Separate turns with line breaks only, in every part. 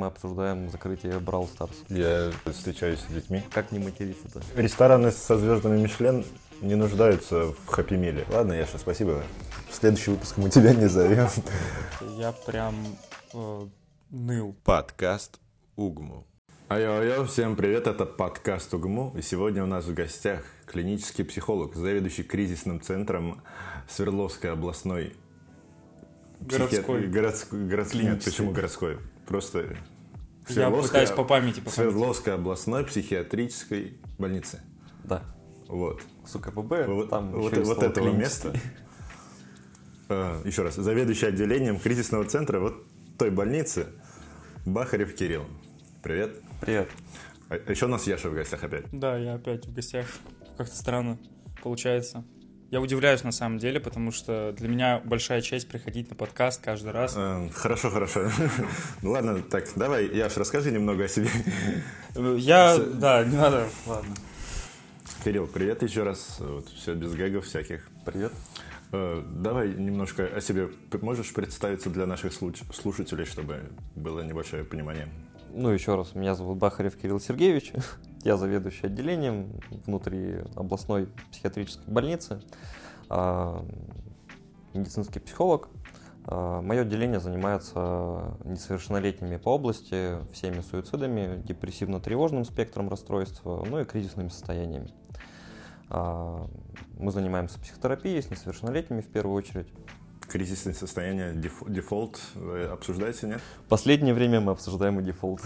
мы обсуждаем закрытие Brawl Stars.
Я встречаюсь с детьми.
Как не материться-то?
Рестораны со звездами Мишлен не нуждаются в хэппи-миле. Ладно, Яша, спасибо. В следующий выпуск мы тебя не зовем.
Я прям э, ныл.
Подкаст Угму.
Айо-айо, всем привет, это подкаст УГМУ. И сегодня у нас в гостях клинический психолог, заведующий кризисным центром Свердловской областной...
Городской.
психи- Городской. городской. Нет, почему городской? Просто...
Я
Свердловская-
пытаюсь по памяти, по.
Свердловской областной психиатрической больницы.
Да.
Вот.
С УКПБ,
Вот,
там
вот, вот этого места. А, Еще раз. Заведующий отделением кризисного центра вот той больницы Бахарев Кирилл. Привет.
Привет.
А еще у нас Яша в гостях опять.
Да, я опять в гостях. Как-то странно получается. Я удивляюсь на самом деле, потому что для меня большая честь приходить на подкаст каждый раз.
Э, Хорошо, хорошо. Ну ладно, так, давай, Яш, расскажи немного о себе.
Я, да, не надо, ладно.
Кирилл, привет еще раз. Вот, все без гэгов всяких.
Привет.
Э, Давай немножко о себе можешь представиться для наших слушателей, чтобы было небольшое понимание.
Ну, еще раз, меня зовут Бахарев Кирилл Сергеевич. Я заведующий отделением внутри областной психиатрической больницы, а, медицинский психолог. А, Мое отделение занимается несовершеннолетними по области, всеми суицидами, депрессивно-тревожным спектром расстройства, ну и кризисными состояниями. А, Мы занимаемся психотерапией с несовершеннолетними в первую очередь.
Кризисное состояние, деф- дефолт вы обсуждаете, нет?
Последнее время мы обсуждаем и дефолт.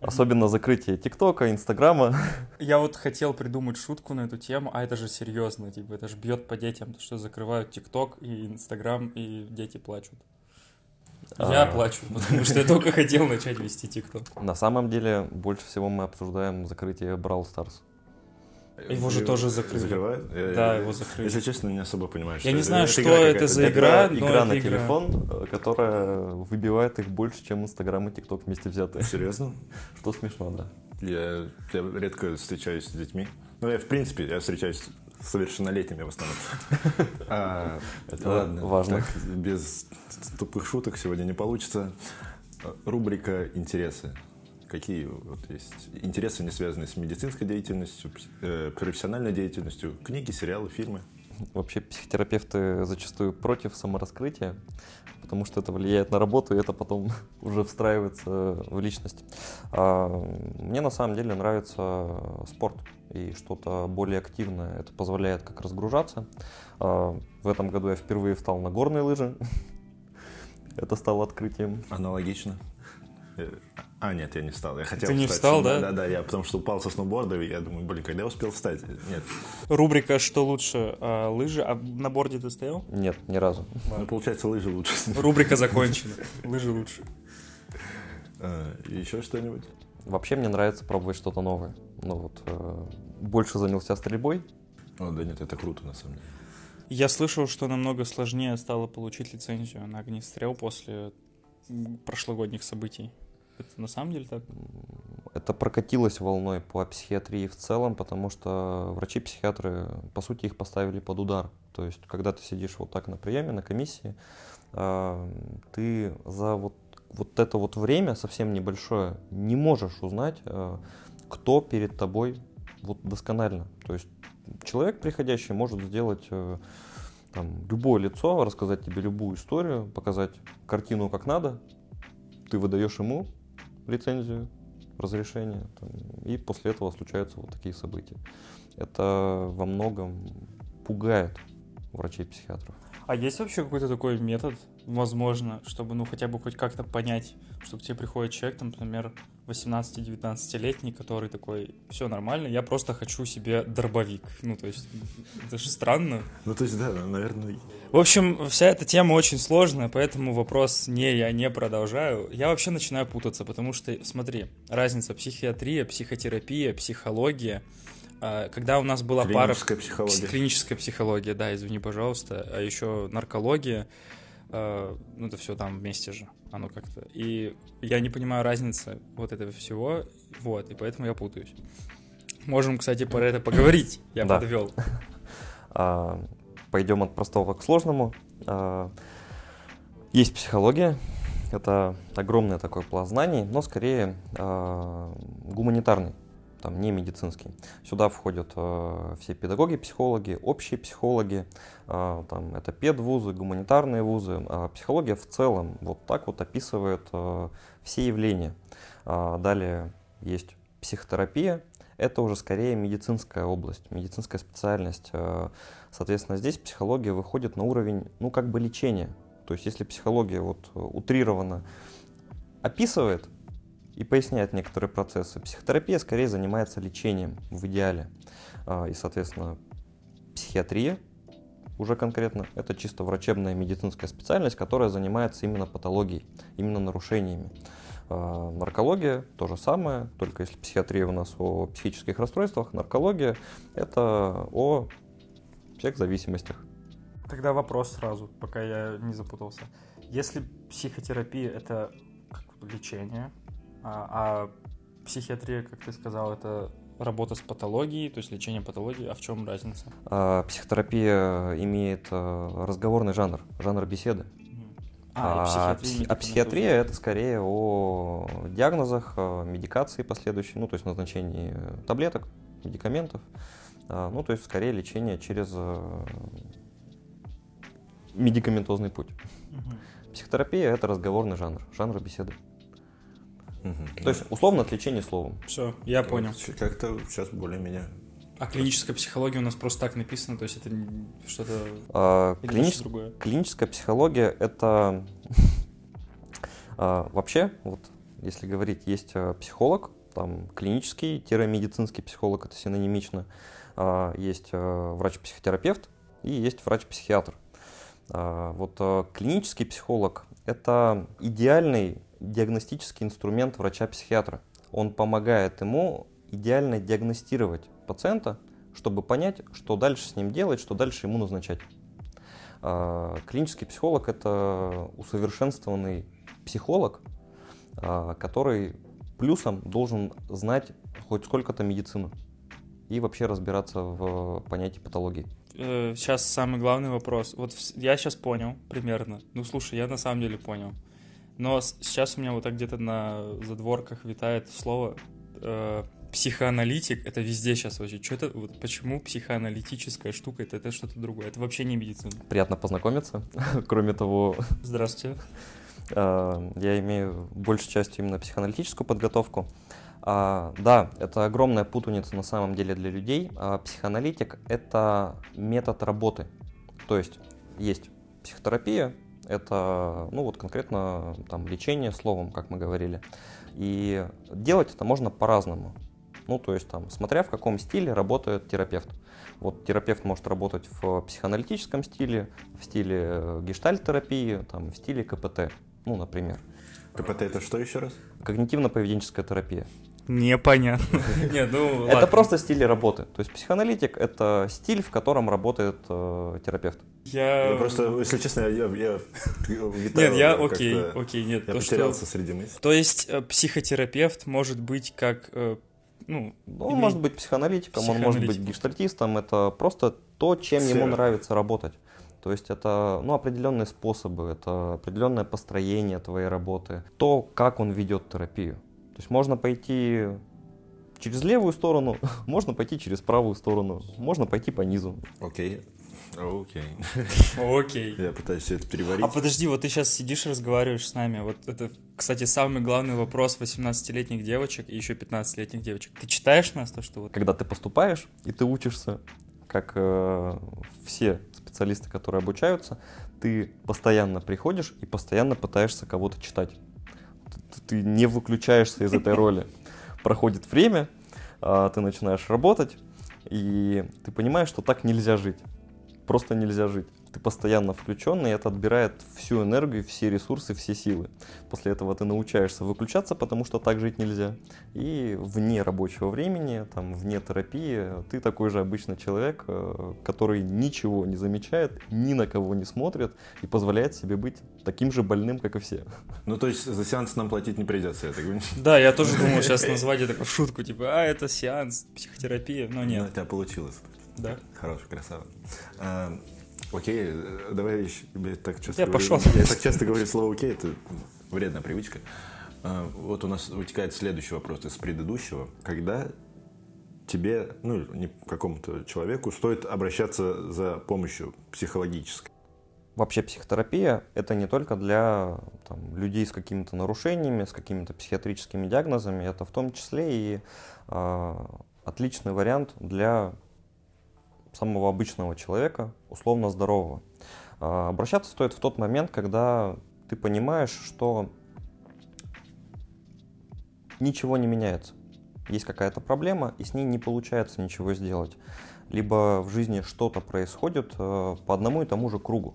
Особенно закрытие ТикТока, Инстаграма.
Я вот хотел придумать шутку на эту тему, а это же серьезно, типа, это же бьет по детям, то, что закрывают ТикТок и Инстаграм, и дети плачут. Я
А.
плачу, потому что я только хотел начать вести ТикТок.
На самом деле, больше всего мы обсуждаем закрытие Brawl Stars.
Его же тоже закрыли.
Закрывают?
Да,
я-
его закрыли.
Если честно, не особо понимаю,
Я не знаю,
это
что
игра
это за игра,
Это
но
игра на
игра.
телефон, э, которая выбивает их больше, чем Инстаграм и ТикТок вместе взятые.
Серьезно?
Что смешно, да.
Я, я редко встречаюсь с детьми. Ну, я, в принципе, я встречаюсь с совершеннолетними в основном. А,
Это важно.
так, без тупых шуток сегодня не получится. Рубрика «Интересы». Какие вот есть интересы, не связанные с медицинской деятельностью, э, профессиональной деятельностью, книги, сериалы, фильмы?
Вообще психотерапевты зачастую против самораскрытия, потому что это влияет на работу, и это потом уже встраивается в личность. А, Мне на самом деле нравится спорт и что-то более активное. Это позволяет как разгружаться. А, В этом году я впервые встал на горные лыжи. Это стало открытием.
Аналогично. А, нет, я не встал. Я хотел
Ты не
встать.
встал, да?
Да, да, я потому что упал со сноуборда, и я думаю, блин, когда я успел встать? Нет.
Рубрика «Что лучше? а, лыжи?» А на борде ты стоял?
Нет, ни разу.
Ну, получается, лыжи лучше.
Рубрика закончена. Лыжи лучше.
А, Еще что-нибудь?
Вообще мне нравится пробовать что-то новое. Ну вот, э, больше занялся стрельбой.
О, да нет, это круто, на самом деле.
Я слышал, что намного сложнее стало получить лицензию на огнестрел после прошлогодних событий. Это на самом деле так?
Это прокатилось волной по психиатрии в целом, потому что врачи-психиатры, по сути, их поставили под удар. То есть, когда ты сидишь вот так на приеме, на комиссии, а, ты за вот, вот это вот время, совсем небольшое, не можешь узнать, а, кто перед тобой вот досконально. То есть, человек, приходящий, может сделать э, там, любое лицо, рассказать тебе любую историю, показать картину как надо, ты выдаешь ему лицензию, разрешение, там, и после этого случаются вот такие события. Это во многом пугает врачей-психиатров.
А есть вообще какой-то такой метод, возможно, чтобы, ну, хотя бы хоть как-то понять, что к тебе приходит человек, там, например, 18-19-летний, который такой, все нормально, я просто хочу себе дробовик. Ну, то есть, это же странно.
Ну, то есть, да, наверное,
В общем, вся эта тема очень сложная, поэтому вопрос не, я не продолжаю. Я вообще начинаю путаться, потому что, смотри, разница психиатрия, психотерапия, психология. А, Когда у нас была пара...
клиническая психология.
Клиническая психология, да, извини, пожалуйста. А еще наркология. э, Ну, это все там вместе же. Оно как-то. И я не понимаю разницы вот этого всего. Вот, и поэтому я путаюсь. Можем, кстати, про это поговорить. Я
Да.
подвел.
А, Пойдем от простого к сложному. А, Есть психология, это огромное такое пласт знаний, но скорее э, гуманитарный, там не медицинский. Сюда входят э, все педагоги, психологи, общие психологи, э, там это педвузы, гуманитарные вузы. А психология в целом вот так вот описывает э, все явления. Э, далее есть психотерапия, это уже скорее медицинская область, медицинская специальность. Э, соответственно, здесь психология выходит на уровень, ну, как бы лечения. То есть, если психология вот утрированно описывает и поясняет некоторые процессы, психотерапия скорее занимается лечением в идеале. А, и, соответственно, психиатрия уже конкретно, это чисто врачебная медицинская специальность, которая занимается именно патологией, именно нарушениями. А, наркология то же самое, только если психиатрия у нас о психических расстройствах, наркология это о психозависимостях.
Тогда вопрос сразу, пока я не запутался. Если психотерапия это лечение, а, а психиатрия, как ты сказал, это работа с патологией, то есть лечение патологии, а в чем разница?
А, психотерапия имеет а, разговорный жанр, жанр беседы. А, а, психиатрия, а психиатрия это скорее о диагнозах, о медикации последующей, ну, то есть назначении таблеток, медикаментов. А, ну, то есть скорее лечение через э, медикаментозный путь. Угу. Психотерапия это разговорный жанр, жанр беседы. Угу. То есть условно от лечения словом.
Все, я понял.
Как-то сейчас более-менее
а клиническая психология у нас просто так написано, то есть это что-то
а, клинич... другое? Клиническая психология это а, вообще, вот если говорить, есть а, психолог, там клинический-медицинский психолог, это синонимично, а, есть а, врач-психотерапевт и есть врач-психиатр. А, вот а, клинический психолог это идеальный диагностический инструмент врача-психиатра. Он помогает ему идеально диагностировать пациента, чтобы понять, что дальше с ним делать, что дальше ему назначать. А, клинический психолог – это усовершенствованный психолог, а, который плюсом должен знать хоть сколько-то медицины и вообще разбираться в понятии патологии.
Сейчас э, самый главный вопрос. Вот я сейчас понял примерно. Ну, слушай, я на самом деле понял. Но сейчас у меня вот так где-то на задворках витает слово э, психоаналитик, это везде сейчас вообще. Что это, вот почему психоаналитическая штука, это, это что-то другое, это вообще не медицина.
Приятно познакомиться. Кроме того...
Здравствуйте.
Э, я имею большей частью именно психоаналитическую подготовку. А, да, это огромная путаница на самом деле для людей. А психоаналитик — это метод работы. То есть есть психотерапия, это, ну вот конкретно там лечение словом, как мы говорили. И делать это можно по-разному. Ну, то есть там, смотря в каком стиле работает терапевт. Вот терапевт может работать в психоаналитическом стиле, в стиле гештальт-терапии, там, в стиле КПТ, ну, например.
КПТ это что еще раз?
Когнитивно-поведенческая терапия.
Непонятно.
Нет, ну, это просто стиль работы. То есть психоаналитик — это стиль, в котором работает э, терапевт.
Я...
просто, если честно, я, я
Нет, я окей, окей, нет.
Я потерялся среди мыслей.
То есть э, психотерапевт может быть как э, ну,
он иметь... может быть психоаналитиком, он может быть гештальтистом, это просто то, чем ему нравится работать. То есть это ну, определенные способы, это определенное построение твоей работы, то, как он ведет терапию. То есть можно пойти через левую сторону, можно пойти через правую сторону, можно пойти по низу.
Окей. Окей.
Окей.
Я пытаюсь все это переварить.
А подожди, вот ты сейчас сидишь и разговариваешь с нами. Вот это, кстати, самый главный вопрос 18-летних девочек и еще 15-летних девочек. Ты читаешь нас то, что вот...
Когда ты поступаешь и ты учишься, как э, все специалисты, которые обучаются, ты постоянно приходишь и постоянно пытаешься кого-то читать. Ты, не выключаешься из этой роли. Проходит время, э, ты начинаешь работать, и ты понимаешь, что так нельзя жить просто нельзя жить. Ты постоянно включенный, и это отбирает всю энергию, все ресурсы, все силы. После этого ты научаешься выключаться, потому что так жить нельзя. И вне рабочего времени, там, вне терапии, ты такой же обычный человек, э, который ничего не замечает, ни на кого не смотрит и позволяет себе быть таким же больным, как и все.
Ну, то есть за сеанс нам платить не придется, я так
понимаю? Да, я тоже думал сейчас назвать это в шутку, типа, а, это сеанс, психотерапия, но нет. Ну,
у тебя получилось.
Да.
Хороший, красава. Окей, давай я так часто
я
говорю,
пошел.
Я так часто говорю слово окей, это вредная привычка. А, вот у нас вытекает следующий вопрос из предыдущего. Когда тебе, ну, не какому-то человеку, стоит обращаться за помощью психологической?
Вообще психотерапия – это не только для там, людей с какими-то нарушениями, с какими-то психиатрическими диагнозами, это в том числе и э, отличный вариант для самого обычного человека, условно здорового. Э, обращаться стоит в тот момент, когда ты понимаешь, что ничего не меняется. Есть какая-то проблема, и с ней не получается ничего сделать. Либо в жизни что-то происходит э, по одному и тому же кругу.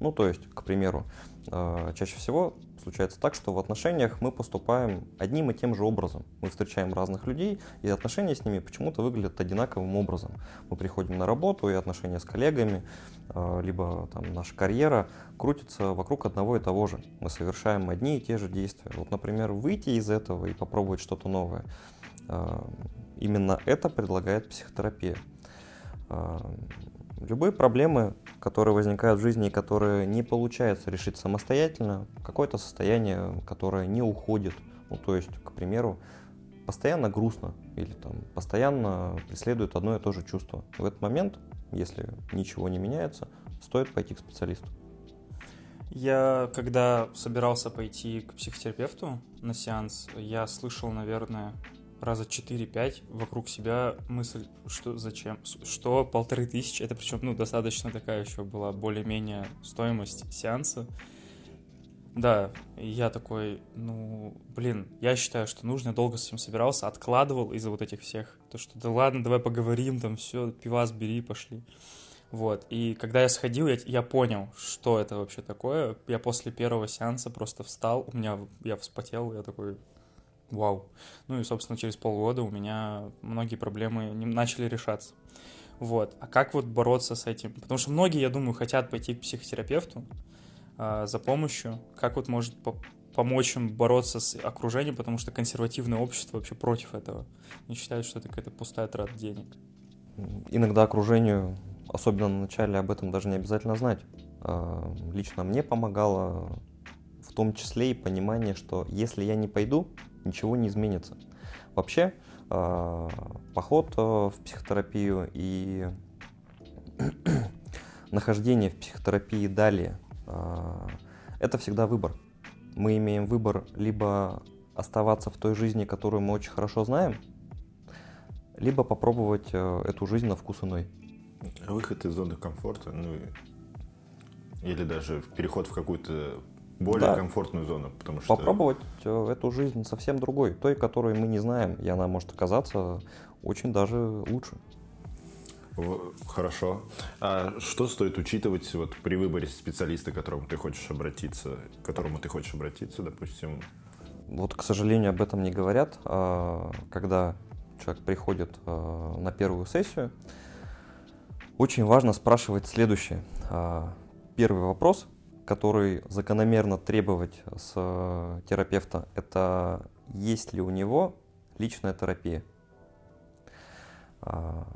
Ну, то есть, к примеру, э, чаще всего случается так, что в отношениях мы поступаем одним и тем же образом. Мы встречаем разных людей, и отношения с ними почему-то выглядят одинаковым образом. Мы приходим на работу, и отношения с коллегами, э, либо там наша карьера крутится вокруг одного и того же. Мы совершаем одни и те же действия. Вот, например, выйти из этого и попробовать что-то новое. Э, именно это предлагает психотерапия. Любые проблемы, которые возникают в жизни и которые не получается решить самостоятельно, какое-то состояние, которое не уходит, ну то есть, к примеру, постоянно грустно или там постоянно преследует одно и то же чувство. В этот момент, если ничего не меняется, стоит пойти к специалисту.
Я, когда собирался пойти к психотерапевту на сеанс, я слышал, наверное, раза 4-5 вокруг себя мысль, что зачем, что полторы тысячи, это причем, ну, достаточно такая еще была более-менее стоимость сеанса. Да, я такой, ну, блин, я считаю, что нужно, я долго с этим собирался, откладывал из-за вот этих всех, то, что да ладно, давай поговорим, там, все, пивас бери, пошли. Вот, и когда я сходил, я, я понял, что это вообще такое. Я после первого сеанса просто встал, у меня, я вспотел, я такой, вау. Ну и, собственно, через полгода у меня многие проблемы начали решаться. Вот. А как вот бороться с этим? Потому что многие, я думаю, хотят пойти к психотерапевту э, за помощью. Как вот может по помочь им бороться с окружением, потому что консервативное общество вообще против этого. Не считают, что это какая-то пустая трата денег.
Иногда окружению, особенно на начале, об этом даже не обязательно знать. А, лично мне помогало в том числе и понимание, что если я не пойду, ничего не изменится. Вообще, а, поход э, в психотерапию и нахождение в психотерапии далее а, – это всегда выбор. Мы имеем выбор либо оставаться в той жизни, которую мы очень хорошо знаем, либо попробовать э, эту жизнь на вкус иной.
Выход из зоны комфорта, ну или даже переход в какую-то более да. комфортную зону, потому что...
Попробовать э, эту жизнь совсем другой, той, которую мы не знаем, и она может оказаться очень даже лучше.
Хорошо. А что стоит учитывать вот при выборе специалиста, к которому ты хочешь обратиться, к которому ты хочешь обратиться, допустим?
Вот, к сожалению, об этом не говорят. А, когда человек приходит а, на первую сессию, очень важно спрашивать следующее. А, первый вопрос который закономерно требовать с э, терапевта, это есть ли у него личная терапия. А,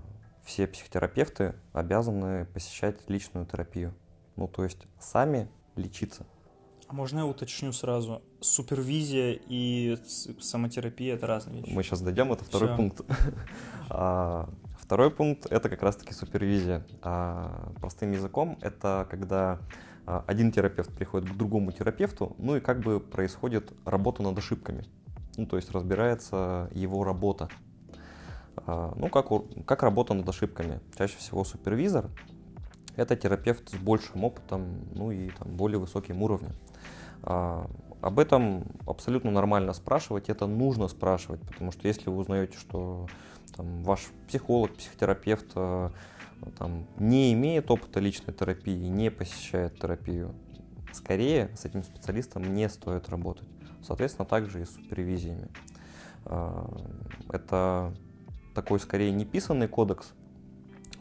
все психотерапевты обязаны посещать личную терапию. Ну, то есть сами лечиться.
А можно я уточню сразу? Супервизия и самотерапия – это разные вещи.
Мы сейчас дойдем, это второй Все. пункт. А, второй пункт – это как раз-таки супервизия. Простым языком – это когда один терапевт приходит к другому терапевту, ну и как бы происходит работа над ошибками. Ну, то есть разбирается его работа. А, ну, как, как работа над ошибками? Чаще всего супервизор – это терапевт с большим опытом, ну и там, более высоким уровнем. А, об этом абсолютно нормально спрашивать, это нужно спрашивать, потому что если вы узнаете, что там, ваш психолог, психотерапевт там, не имеет опыта личной терапии, не посещает терапию, скорее с этим специалистом не стоит работать. Соответственно, также и с супервизиями. А, это такой скорее неписанный кодекс,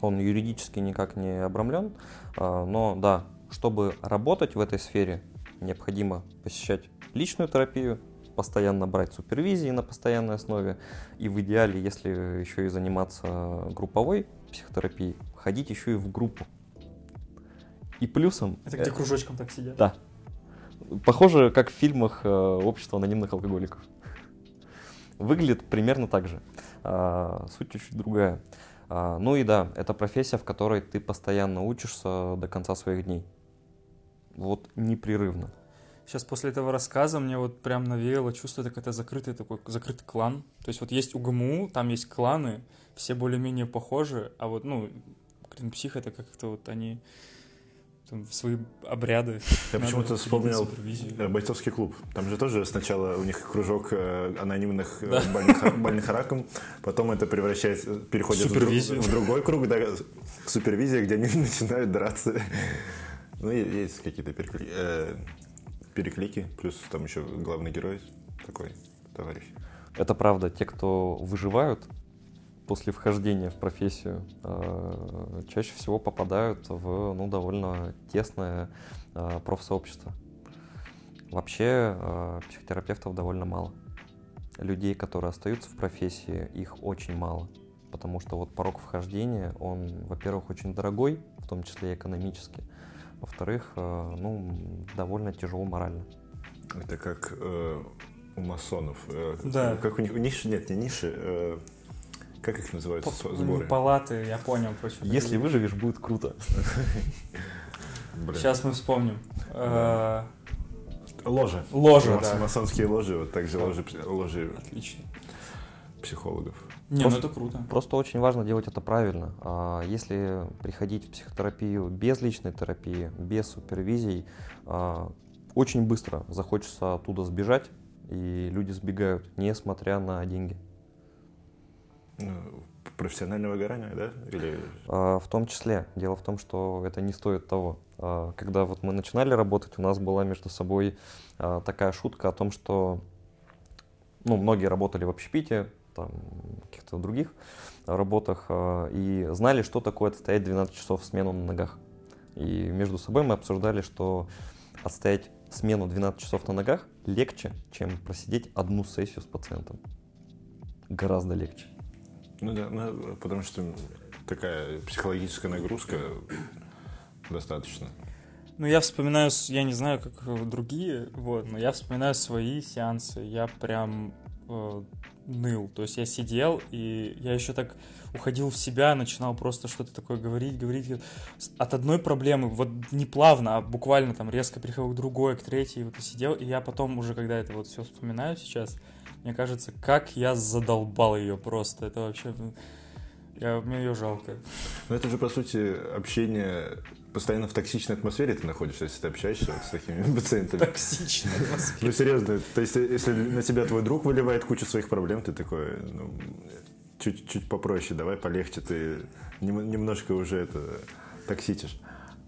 он юридически никак не обрамлен, а, но да, чтобы работать в этой сфере, необходимо посещать личную терапию, постоянно брать супервизии на постоянной основе и в идеале, если еще и заниматься групповой психотерапией, ходить еще и в группу. И плюсом...
Это где кружочком так сидят?
Да. похоже, как в фильмах э, «Общество анонимных алкоголиков». Выглядит примерно так же. А, суть чуть-чуть другая. А, ну и да, это профессия, в которой ты постоянно учишься до конца своих дней. Вот непрерывно.
Сейчас после этого рассказа мне вот прям навеяло чувство, это какой-то закрытый такой, закрытый клан. То есть вот есть УГМУ, там есть кланы, все более-менее похожи, а вот, ну, псих это как-то вот они там, свои обряды.
Я почему-то вспомнил э, бойцовский клуб. Там же тоже сначала у них кружок э, анонимных э, да. больных, больных раком, потом это превращается, переходит в, друг, в другой круг, да, супервизия, где они начинают драться. Ну, есть какие-то перекли, э, переклики, плюс там еще главный герой такой товарищ.
Это правда. Те, кто выживают, после вхождения в профессию э, чаще всего попадают в ну, довольно тесное э, профсообщество. Вообще э, психотерапевтов довольно мало. Людей, которые остаются в профессии, их очень мало. Потому что вот порог вхождения, он, во-первых, очень дорогой, в том числе экономически. Во-вторых, ну, довольно тяжело морально.
Это как э, у масонов. Э,
да.
Как у них ниши, нет, не ниши, э, как их называют По, сборы?
Палаты, я понял.
Почему. Если выживешь, будет круто.
Сейчас мы вспомним. Э,
ложи.
Ложи, да.
Масонские ложи, вот также ложи, ложи
Отлично.
психологов.
Не, ну просто, ну это круто.
Просто очень важно делать это правильно. А если приходить в психотерапию без личной терапии, без супервизий, а, очень быстро захочется оттуда сбежать, и люди сбегают, несмотря на деньги.
Ну, профессиональное выгорание, да? Или...
А, в том числе. Дело в том, что это не стоит того. А, когда вот мы начинали работать, у нас была между собой а, такая шутка о том, что ну, многие работали в общепите, там, каких-то других работах, и знали, что такое отстоять 12 часов смену на ногах. И между собой мы обсуждали, что отстоять смену 12 часов на ногах легче, чем просидеть одну сессию с пациентом. Гораздо легче.
Ну да, ну, потому что такая психологическая нагрузка достаточно.
Ну, я вспоминаю, я не знаю, как другие, вот, но я вспоминаю свои сеансы. Я прям э, ныл. То есть я сидел, и я еще так уходил в себя, начинал просто что-то такое говорить, говорить. От одной проблемы, вот не плавно, а буквально там резко переходил к другой, к третьей, вот и сидел. И я потом уже, когда это вот все вспоминаю сейчас, мне кажется, как я задолбал ее просто. Это вообще... Ну, я, мне ее жалко.
Ну, это же, по сути, общение постоянно в токсичной атмосфере ты находишься, если ты общаешься вот с такими пациентами.
Токсичная атмосфера.
Ну, серьезно. То есть, если на тебя твой друг выливает кучу своих проблем, ты такой, ну, чуть-чуть попроще, давай полегче, ты немножко уже это токсичишь.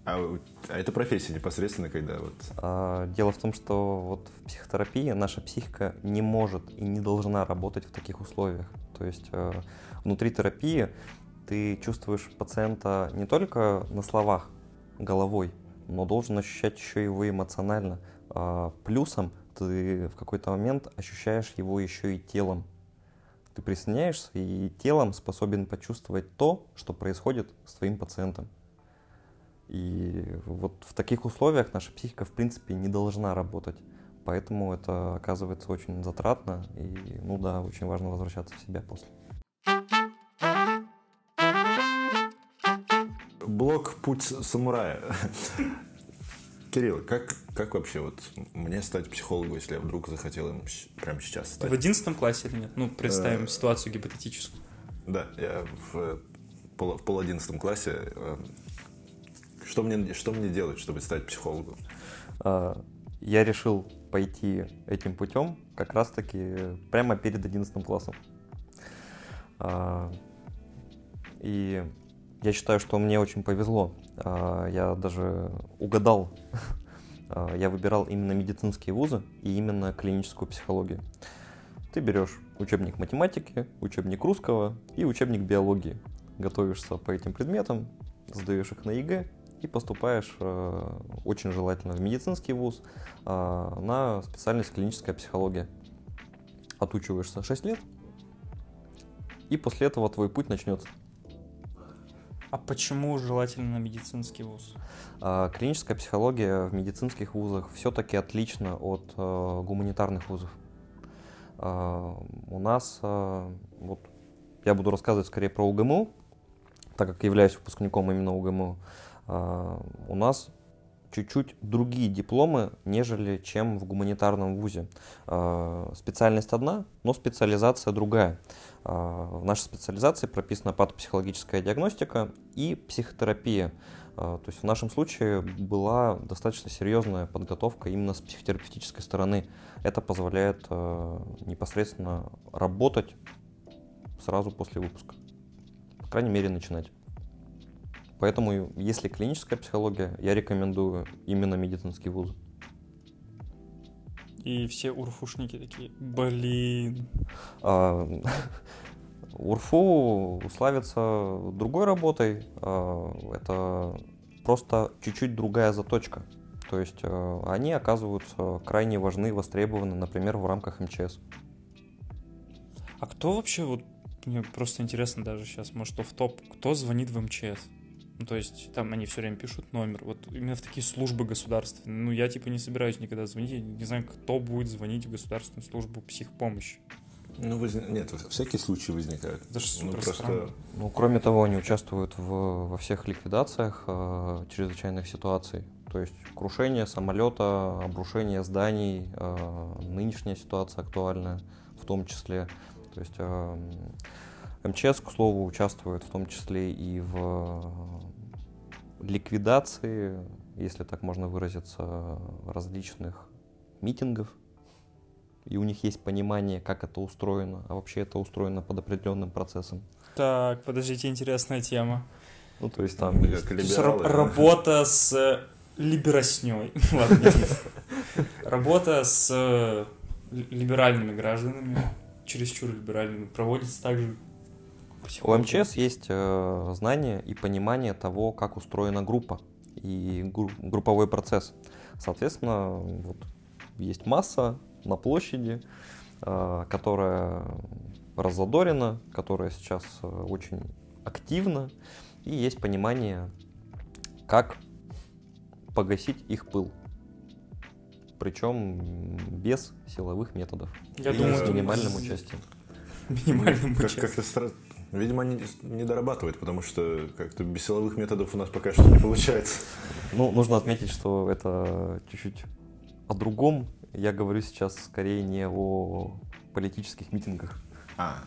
А, а это профессия непосредственно, когда вот...
А, дело в том, что вот в психотерапии наша психика не может и не должна работать в таких условиях. То есть э, внутри терапии ты чувствуешь пациента не только на словах, головой, но должен ощущать еще его эмоционально. А, плюсом ты в какой-то момент ощущаешь его еще и телом. Ты присоединяешься и телом способен почувствовать то, что происходит с твоим пациентом. И вот в таких условиях наша психика, в принципе, не должна работать. Поэтому это оказывается очень затратно. И, ну да, очень важно возвращаться в себя после.
Блок «Путь самурая». Кирилл, как, как вообще вот мне стать психологом, если я вдруг захотел им прямо сейчас стать?
Ты в одиннадцатом классе или нет? Ну, представим э, ситуацию гипотетическую.
Да, я в пол, пол одиннадцатом классе э, что мне, что мне делать, чтобы стать психологом?
А, я решил пойти этим путем как раз-таки прямо перед 11 классом. А, и я считаю, что мне очень повезло. А, я даже угадал. Я выбирал именно медицинские вузы и именно клиническую психологию. Ты берешь учебник математики, учебник русского и учебник биологии. Готовишься по этим предметам, сдаешь их на ЕГЭ и поступаешь э, очень желательно в медицинский вуз э, на специальность клиническая психология. Отучиваешься 6 лет, и после этого твой путь начнется.
А почему желательно медицинский вуз?
А, клиническая психология в медицинских вузах все-таки отлична от э, гуманитарных вузов. У нас, э, вот я буду рассказывать скорее про УГМУ, так как являюсь выпускником именно УГМУ. А, у нас чуть-чуть другие дипломы, нежели чем в гуманитарном вузе. А, специальность одна, но специализация другая. А, в нашей специализации прописана патопсихологическая диагностика и психотерапия. То есть в нашем случае была достаточно серьезная подготовка именно с психотерапевтической стороны. Это позволяет непосредственно работать сразу после выпуска. По крайней мере, начинать. Поэтому, если клиническая психология, я рекомендую именно медицинский вуз.
И все урфушники такие, блин.
А, УРФУ славится другой работой. А, это просто чуть-чуть другая заточка. То есть а, они оказываются крайне важны, востребованы, например, в рамках МЧС.
А кто вообще, вот мне просто интересно даже сейчас, может, в топ, кто звонит в МЧС? Ну, то есть там они все время пишут номер. Вот именно в такие службы государственные. Ну, я типа не собираюсь никогда звонить. Я не знаю, кто будет звонить в государственную службу психпомощи.
Ну, воз... нет, всякие случаи возникают.
Это же
ну, просто...
странно.
Ну, кроме того, они участвуют в, во всех ликвидациях э, чрезвычайных ситуаций. То есть крушение самолета, обрушение зданий, э, нынешняя ситуация актуальная в том числе. То есть э, МЧС, к слову, участвует в том числе и в ликвидации, если так можно выразиться, различных митингов. И у них есть понимание, как это устроено, а вообще это устроено под определенным процессом.
Так, подождите, интересная тема.
Ну, то есть там...
Как
То есть работа с либеросней. Ладно, нет. Работа с э, ли- либеральными гражданами, чересчур либеральными, проводится также
У МЧС есть э, знание и понимание того, как устроена группа и гру- групповой процесс. Соответственно, вот, есть масса на площади, э, которая раззадорена, которая сейчас э, очень активна, и есть понимание, как погасить их пыл. Причем без силовых методов.
Я
и
думаю,
с минимальным
с-
участием.
Минимальным участием.
как-то Видимо, они не дорабатывают, потому что как-то без силовых методов у нас пока что не получается.
Ну, нужно отметить, что это чуть-чуть о другом. Я говорю сейчас скорее не о политических митингах.
А,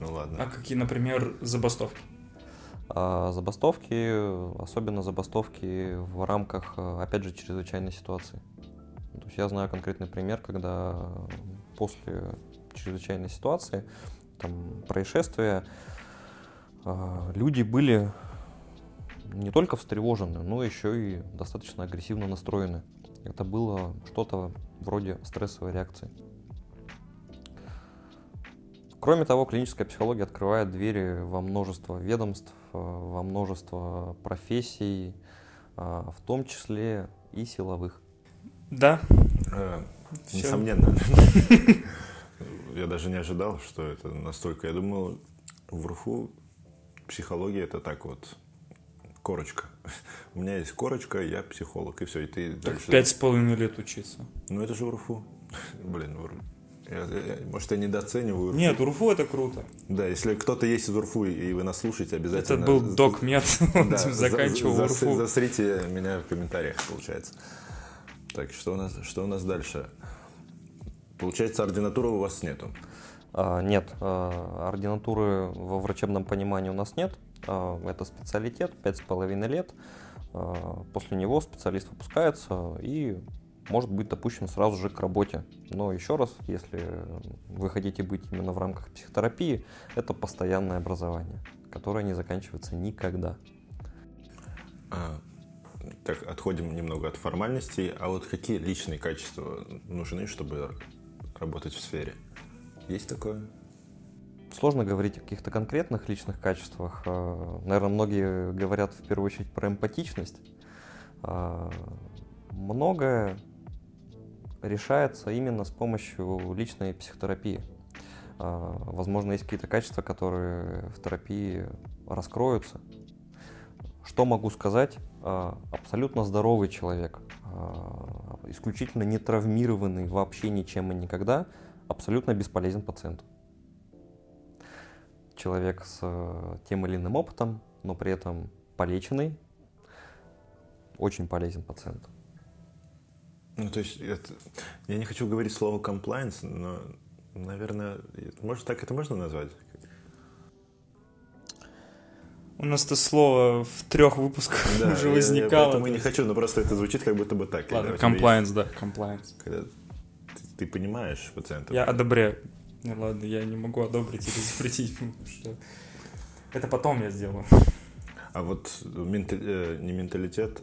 ну
А
ладно.
какие, например, забастовки?
А забастовки, особенно забастовки в рамках, опять же, чрезвычайной ситуации. То есть я знаю конкретный пример, когда после чрезвычайной ситуации, там, происшествия, а, люди были не только встревожены, но еще и достаточно агрессивно настроены. Это было что-то вроде стрессовой реакции. Кроме того, клиническая психология открывает двери во множество ведомств, э, во множество профессий, а, в том числе и силовых.
Да,
Э. Несомненно. Я даже не ожидал, что это настолько. Я думал, в РФУ психология это так вот корочка. У меня есть корочка, я психолог, и все, и ты
так
дальше.
пять с половиной лет учиться.
Ну это же в РФУ. Блин, в РФУ. Я- я- может, я недооцениваю. РФУ.
Нет, УРФУ это круто.
Да, если кто-то есть из УРФУ, и вы нас слушаете,
Это
обязательно...
был док мед,
Да,
заканчивал
за- за-
УРФУ.
Засрите меня в комментариях, получается. Так, что у нас, что у нас дальше? Получается, ординатуры у вас нету.
А, Нет, а, ординатуры во врачебном понимании у нас нет. А, Это специалитет, пять с половиной лет. После него специалист выпускается и может быть допущен сразу же к работе. Но еще раз, если вы хотите быть именно в рамках психотерапии, это постоянное образование, которое не заканчивается никогда.
А, так, отходим немного от формальностей. А вот какие личные качества нужны, чтобы работать в сфере? Есть такое?
Сложно говорить о каких-то конкретных личных качествах. Наверное, многие говорят в первую очередь про эмпатичность. А, Многое решается именно с помощью личной психотерапии. А, Возможно, есть какие-то качества, которые в терапии раскроются. Что могу сказать? А, абсолютно здоровый человек, а, исключительно не травмированный вообще ничем и никогда, абсолютно бесполезен пациенту. Человек с э, тем или иным опытом, но при этом полеченный, очень полезен пациенту.
Ну, то есть, это, я не хочу говорить слово compliance, но, наверное, может так это можно назвать?
У нас это слово в трех выпусках
Да,
уже
я-
возникало.
Я, поэтому
то
не хочу, но просто это звучит как будто бы так.
Ладно, compliance, да, compliance.
Когда ты, ты понимаешь пациента.
Я одобряю. Ну ладно, я не могу одобрить или запретить, что это потом я сделаю.
А вот э, не менталитет,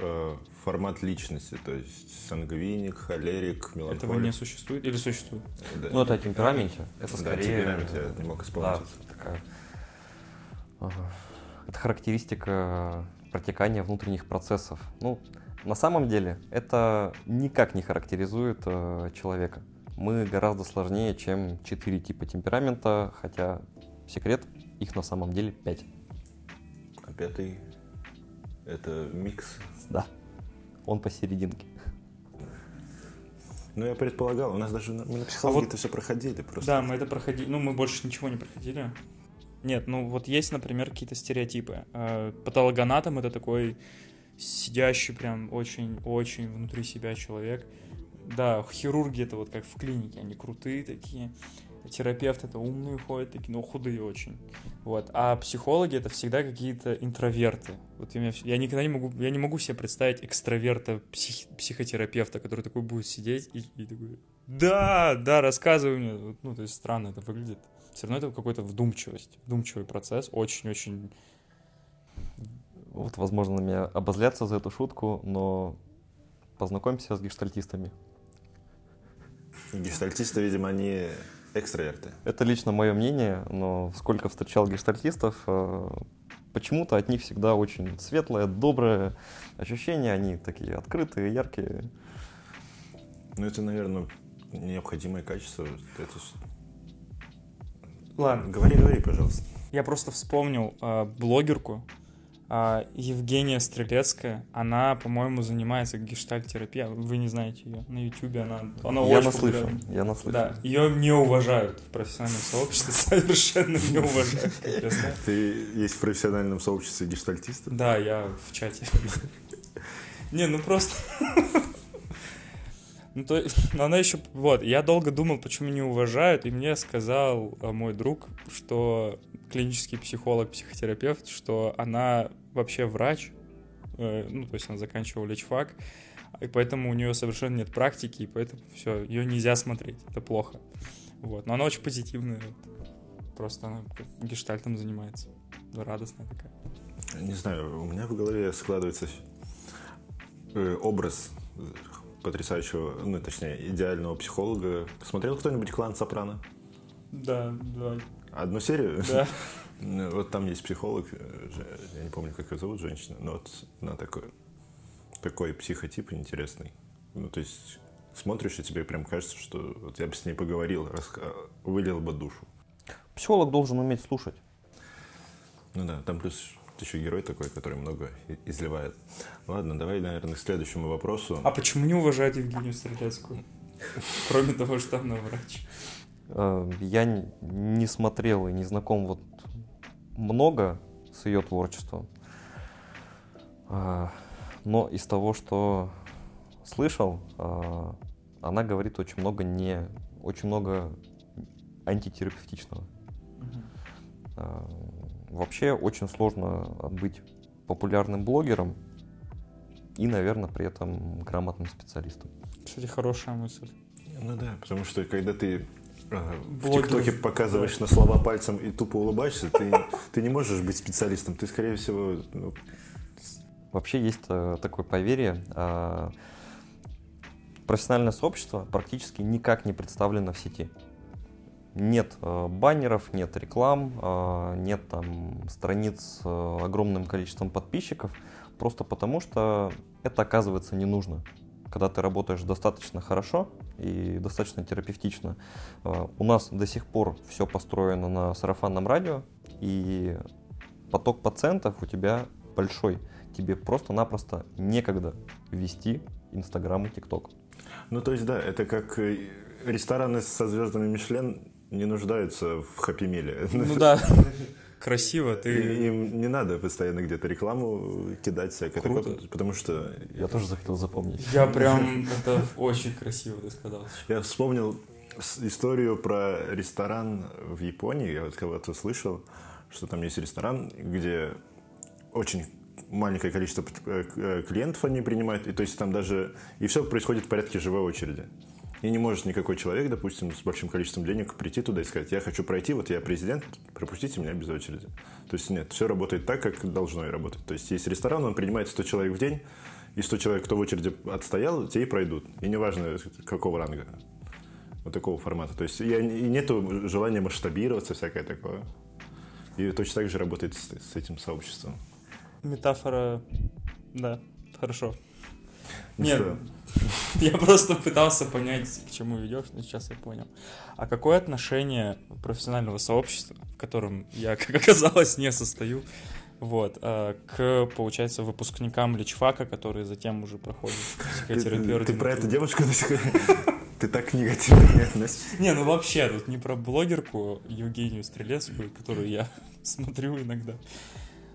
э, формат личности, то есть сангвиник, холерик, меланхолик.
Этого не существует или существует?
Да.
Ну, это о темпераменте. Это
Да,
скорее...
темперамент я не мог вспомнить.
Да, такая... ага. Это характеристика протекания внутренних процессов. Ну, на самом деле, это никак не характеризует э, человека. Мы гораздо сложнее, чем четыре типа темперамента, хотя секрет, их на самом деле пять.
А пятый это микс.
Да, он посерединке.
Ну, я предполагал, у нас даже на, мы на психологии
вот-
это все проходили просто.
Да, мы это проходили. Ну, мы больше ничего не проходили. Нет, ну вот есть, например, какие-то стереотипы. Э, Патологоанатом — это такой сидящий прям очень-очень внутри себя человек. Да, хирурги — это вот как в клинике, они крутые такие. Терапевты — это умные ходят такие, но худые очень. Вот. А психологи — это всегда какие-то интроверты. Вот я, я никогда не могу, я не могу себе представить экстраверта, псих- психотерапевта, который такой будет сидеть и, и такой, да, да, рассказывай мне. Ну, то есть странно это выглядит. Все равно это какой-то вдумчивость, вдумчивый процесс, очень-очень...
Вот, возможно, на меня обозлятся за эту шутку, но познакомься с гештальтистами.
Гештальтисты, видимо, они экстраверты.
Это лично мое мнение, но сколько встречал гештальтистов, э, почему-то от них всегда очень светлое, доброе ощущение, они такие открытые, яркие.
Ну, это, наверное, необходимое качество. Это...
Ладно,
Говори, говори, пожалуйста.
я просто вспомнил э, блогерку э, Евгения Стрелецкая. Она, по-моему, занимается гештальт-терапией. Вы не знаете ее. На Ютубе она, она
я
очень
наслышан, я наслышан.
Да, ее не уважают в профессиональном сообществе, совершенно не уважают, как я знаю.
Ты есть в профессиональном сообществе гештальтистов?
Да, я в чате. Не, ну просто... Ну, то есть, но она еще... Вот, я долго думал, почему не уважают, и мне сказал а, мой друг, что клинический психолог, психотерапевт, что она вообще врач, э, ну, то есть она заканчивала лечфак, и поэтому у нее совершенно нет практики, и поэтому все, ее нельзя смотреть, это плохо. Вот, но она очень позитивная, вот. просто она гештальтом занимается, радостная такая.
Не знаю, у меня в голове складывается э, образ потрясающего, ну, точнее, идеального психолога. Смотрел кто-нибудь «Клан Сопрано»?
Да, да,
Одну серию?
да.
Вот там есть психолог, э, я не помню, как ее зовут, женщина, но вот она такой, такой психотип интересный. Ну, то есть смотришь, и тебе прям кажется, что вот я бы с ней поговорил, вылил бы душу.
Психолог должен уметь слушать.
Ну да, там плюс еще герой такой, который много изливает. Ладно, давай, наверное, к следующему вопросу.
А почему не уважают Евгению Стрелецкую? Кроме того, что она врач.
Э, Я не смотрел и не знаком вот много с ее творчеством. А, Но из того, что слышал, а, она говорит очень много не очень много антитерапевтичного. А, Вообще очень сложно быть популярным блогером и, наверное, при этом грамотным специалистом.
Кстати, хорошая мысль.
Ну да, потому что когда ты э, в ТикТоке показываешь на слова пальцем и тупо улыбаешься, ты, ты не можешь быть специалистом. Ты, скорее всего, ну,
Вообще есть э, такое поверье. а, профессиональное сообщество практически никак не представлено в сети. Нет э, баннеров, нет реклам, э, нет там страниц с э, огромным количеством подписчиков, просто потому что это оказывается не нужно. Когда ты работаешь достаточно хорошо и достаточно терапевтично, у нас до сих пор все построено на сарафанном радио, и поток пациентов у тебя большой. Тебе просто-напросто некогда вести Инстаграм и ТикТок.
Ну, то есть, да, это как рестораны со звездами Мишлен не нуждаются в хэппи-миле.
Ну да, красиво. Ты...
Им не надо постоянно где-то рекламу кидать всякое
Круто.
такое, потому что
Я тоже захотел запомнить.
Я прям... Это очень красиво ты сказал.
я вспомнил историю про ресторан в Японии. Я вот кого-то слышал, что там есть ресторан, где очень маленькое количество э, э, клиентов они принимают, и то есть там даже и все происходит в порядке живой очереди. И не может никакой человек, допустим, с большим количеством денег прийти туда и сказать, я хочу пройти, вот я президент, пропустите меня без очереди. То есть нет, все работает так, как должно и работать. То есть есть ресторан, он принимает 100 человек в день, и 100 человек, кто в очереди отстоял, те и пройдут. И неважно, какого ранга. Вот такого формата. То есть я- и нету желания масштабироваться, всякое такое. И точно так же работает с, с этим сообществом.
Метафора... Да, хорошо.
Ну
Нет, Я просто пытался понять, к чему ведешь, но сейчас я понял. А какое отношение профессионального сообщества, в котором я, как оказалось, не состою, вот, а, к, получается, выпускникам личфака, которые затем уже проходят
ты,
психотерапию.
ты про эту девушку до сих пор- Ты так негативно относишься.
Не, ну вообще, тут не про блогерку Евгению Стрелецкую, которую я смотрю иногда.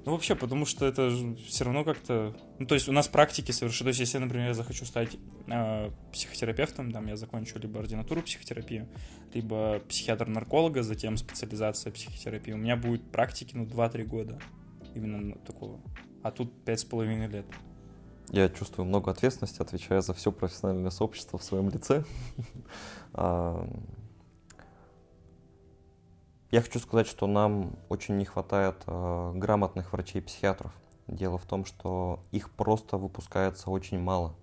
Ну вообще, потому что это все равно как-то... Ну то есть у нас практики совершенно... То есть если, например, я захочу стать э, психотерапевтом, там я закончу либо ординатуру психотерапии, либо психиатр-нарколога, затем специализация психотерапии, у меня будет практики, ну, 2-3 года именно ну, такого. А тут 5,5 лет.
Я чувствую много ответственности, отвечая за все профессиональное сообщество в своем лице. Я хочу сказать, что нам очень не хватает а, грамотных врачей-психиатров. Дело в том, что их просто выпускается очень мало.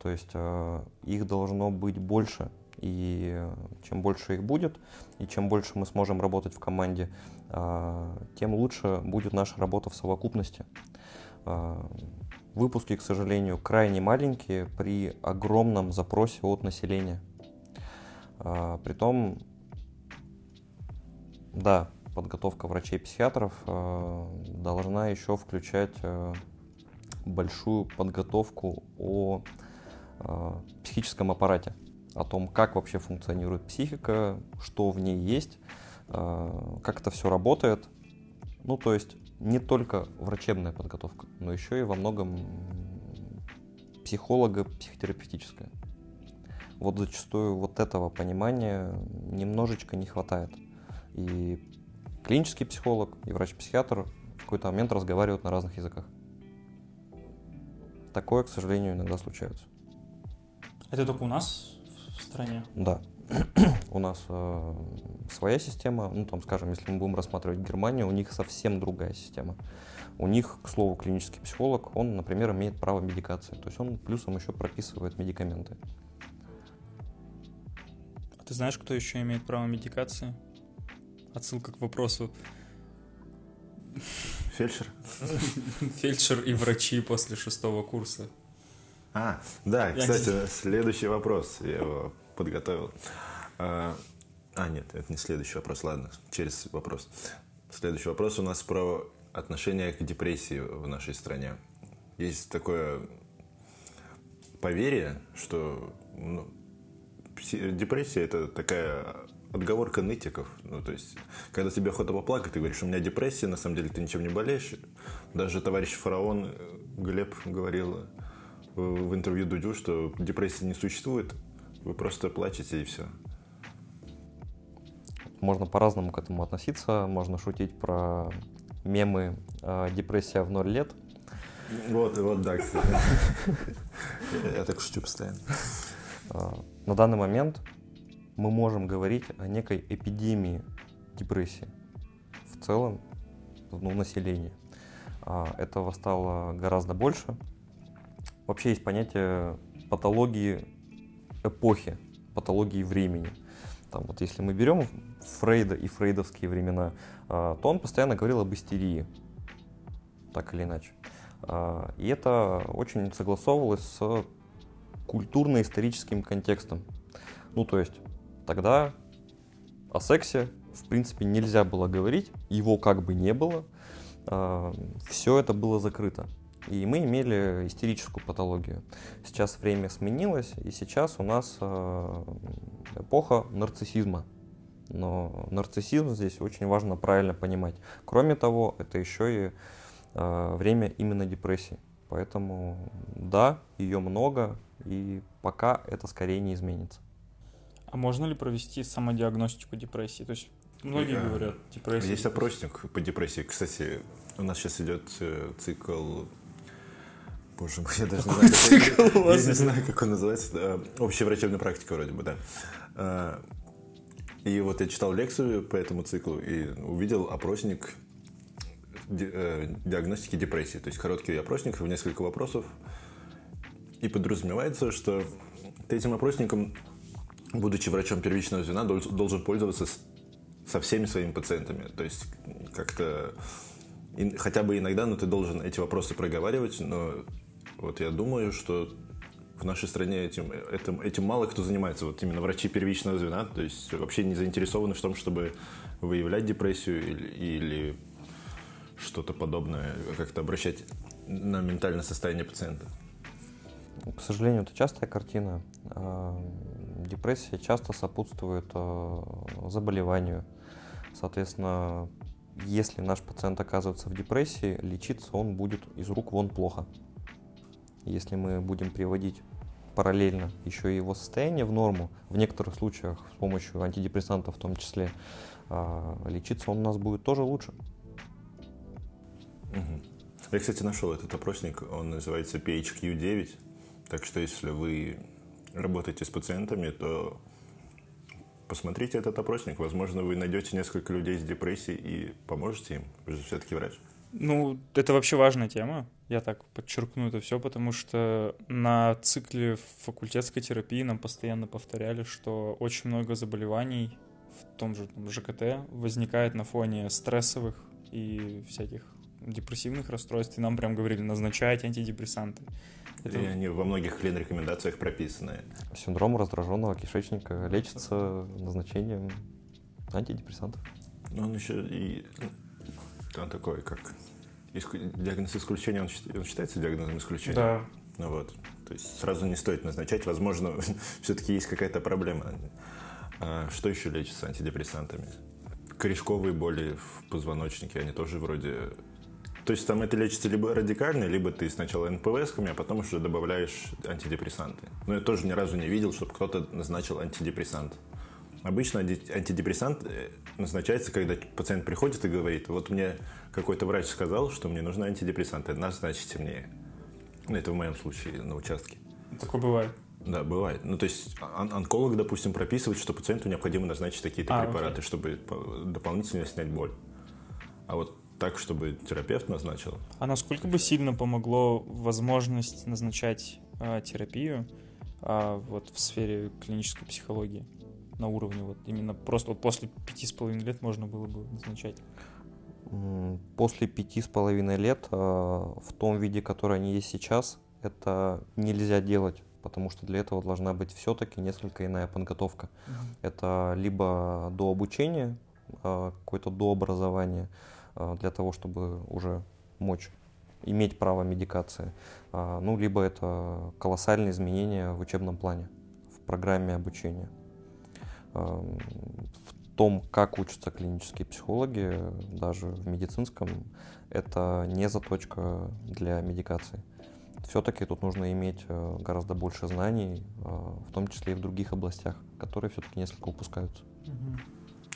То есть а, их должно быть больше. И чем больше их будет, и чем больше мы сможем работать в команде, а, тем лучше будет наша работа в совокупности. А, Выпуски, к сожалению, крайне маленькие при огромном запросе от населения. А, Притом, да, подготовка врачей-психиатров а, должна еще включать а, большую подготовку о а, психическом аппарате, о том, как вообще функционирует психика, что в ней есть, как это все работает. Ну, то есть не только врачебная подготовка, но еще и во многом психолого-психотерапевтическая. Вот зачастую вот этого понимания немножечко не хватает. И клинический психолог, и врач-психиатр в какой-то момент разговаривают на разных языках. Такое, к сожалению, иногда случается.
Это только у нас в стране?
Да. У нас э, своя система, ну там, скажем, если мы будем рассматривать Германию, у них совсем другая система. У них, к слову, клинический психолог, он, например, имеет право медикации, то есть он плюсом еще прописывает медикаменты.
А ты знаешь, кто еще имеет право медикации? Отсылка к вопросу.
Фельдшер?
Фельдшер и врачи после шестого курса.
А, да, кстати, следующий вопрос. Я его подготовил. А, а, нет, это не следующий вопрос, ладно, через вопрос. Следующий вопрос у нас про отношение к депрессии в нашей стране. Есть такое поверье, что ну, депрессия это такая отговорка нытиков. Ну, то есть, когда тебе охота поплакать, ты говоришь, у меня депрессия, на самом деле ты ничем не болеешь. Даже товарищ фараон э, Глеб говорил в в интервью Дудю, что депрессии не существует, вы просто плачете и все.
Можно по-разному к этому относиться, можно шутить про мемы э, «депрессия в ноль лет»,
Вот, вот, да, кстати. Я так шучу постоянно.
На данный момент мы можем говорить о некой эпидемии депрессии в целом ну, населения. А, Этого стало гораздо больше. Вообще есть понятие патологии эпохи, патологии времени. Там вот если мы берем Фрейда и фрейдовские времена, а, то он постоянно говорил об истерии, так или иначе. А, И это очень согласовывалось с культурно-историческим контекстом. Ну, то есть, тогда о сексе, в принципе, нельзя было говорить, его как бы не было, все это было закрыто. И мы имели истерическую патологию. Сейчас время сменилось, и сейчас у нас эпоха нарциссизма. Но нарциссизм здесь очень важно правильно понимать. Кроме того, это еще и время именно депрессии. Поэтому да, ее много, и пока это скорее не изменится.
А можно ли провести самодиагностику депрессии? То есть многие
Я...
говорят, депрессия.
Есть опросник по депрессии. Кстати, у нас сейчас идет э, цикл Боже мой, я даже не знаю, цикл как, я, я не знаю, как он называется. Да, общая врачебная практика вроде бы, да. А, и вот я читал лекцию по этому циклу и увидел опросник Э, диагностики депрессии. То есть короткий опросник в несколько вопросов. И подразумевается, что ты этим опросником, будучи врачом первичного звена, должен пользоваться со всеми своими пациентами. То есть как-то хотя бы иногда, но ты должен эти вопросы проговаривать. Но вот я думаю, что в нашей стране этим, этим, этим мало кто занимается. Вот именно врачи первичного звена, то есть вообще не заинтересованы в том, чтобы выявлять депрессию или, или что-то подобное, как-то обращать на ментальное состояние пациента?
К сожалению, это частая картина. Депрессия часто сопутствует а, заболеванию. Соответственно, если наш пациент оказывается в депрессии, лечиться он будет из рук вон плохо. Если мы будем приводить параллельно еще и его состояние в норму, в некоторых случаях с помощью антидепрессантов в том числе, а, лечиться он у нас будет тоже лучше.
Я, кстати, нашел этот опросник, он называется PHQ-9, так что если вы работаете с пациентами, то посмотрите этот опросник. Возможно, вы найдете несколько людей с депрессией и поможете им. Вы же все-таки врач.
Ну, это вообще важная тема. Я так подчеркну это все, потому что на цикле факультетской терапии нам постоянно повторяли, что очень много заболеваний в том же там, ЖКТ возникает на фоне стрессовых и всяких депрессивных расстройств, и нам прям говорили, назначайте антидепрессанты.
Это... И они во многих рекомендациях прописаны.
Синдром раздраженного кишечника лечится назначением антидепрессантов.
Ну, он еще и он такой, как диагноз исключения, он, он считается диагнозом исключения?
Да.
Ну вот, то есть сразу не стоит назначать, возможно, все-таки есть какая-то проблема. А что еще лечится антидепрессантами? Корешковые боли в позвоночнике, они тоже вроде то есть там это лечится либо радикально, либо ты сначала НПВСками, а потом уже добавляешь антидепрессанты. Но я тоже ни разу не видел, чтобы кто-то назначил антидепрессант. Обычно антидепрессант э, назначается, когда пациент приходит и говорит, вот мне какой-то врач сказал, что мне нужны антидепрессанты, назначите мне. Ну, это в моем случае на участке.
Такое бывает.
Да, бывает. Ну, то есть он- онколог, допустим, прописывает, что пациенту необходимо назначить такие-то а, препараты, окей. чтобы дополнительно снять боль. А вот так, чтобы терапевт назначил.
А насколько бы сильно помогло возможность назначать э, терапию э, вот в сфере клинической психологии на уровне вот именно просто вот после пяти с половиной лет можно было бы назначать?
После пяти с половиной лет э, в том виде, который они есть сейчас, это нельзя делать потому что для этого должна быть все-таки несколько иная подготовка. Uh-huh. Это либо до обучения, э, какое-то до образования, для того, чтобы уже мочь иметь право медикации. А, ну, либо это колоссальные изменения в учебном плане, в программе обучения. А, в том, как учатся клинические психологи, даже в медицинском, это не заточка для медикации. Все-таки тут нужно иметь гораздо больше знаний, в том числе и в других областях, которые все-таки несколько упускаются.